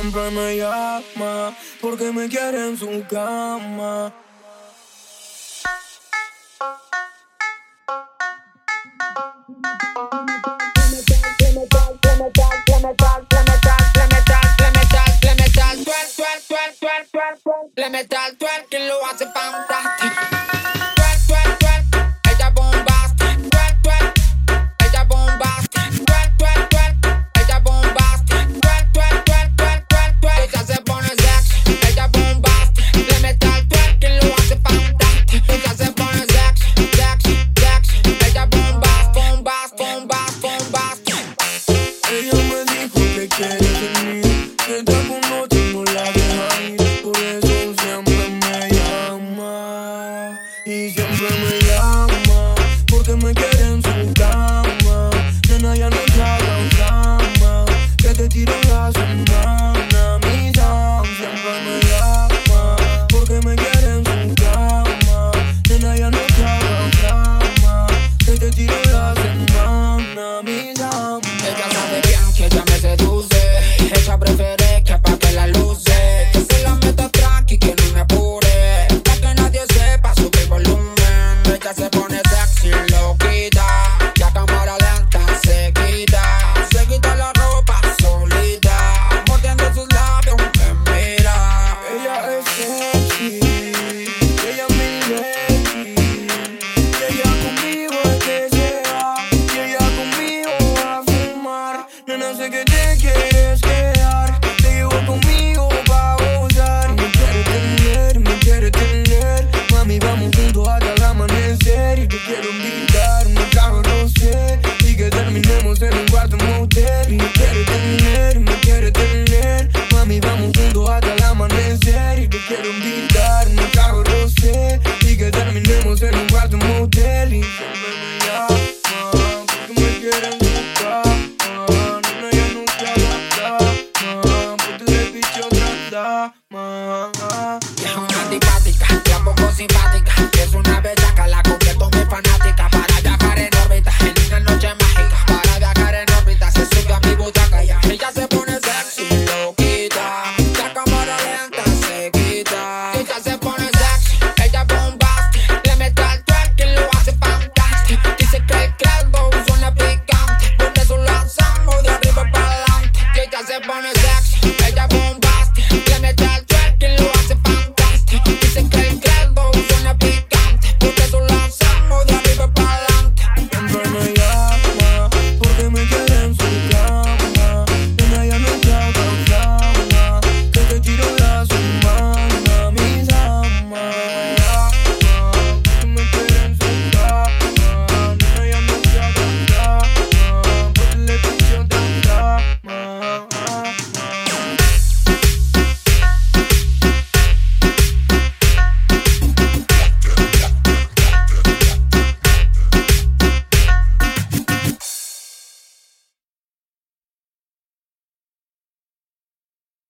siempre me llama porque me quiere en su cama. Le metal, tuer, que lo hace pan. Siempre me llama porque me quiere en su cama. Nena, ya no te hagan drama, que te tiro la semana. Mi jam siempre me llama porque me quiere en su cama. Nena, ya no te hagan drama, que te tiro la semana. Mi jam hasta el amanecer. Y te quiero invitar una cama, no sé. Y que terminemos en un cuarto motel Y me quiere tener, y me quiere tener. Mami, vamos juntos hasta el amanecer. Y te quiero invitar una cama, no sé. Y que terminemos en un cuarto motel Y siempre me llaman Porque me quieren buscar Nena, yo nunca la Porque de bicho trata Mamá es una antipática, la pongo simpática. pones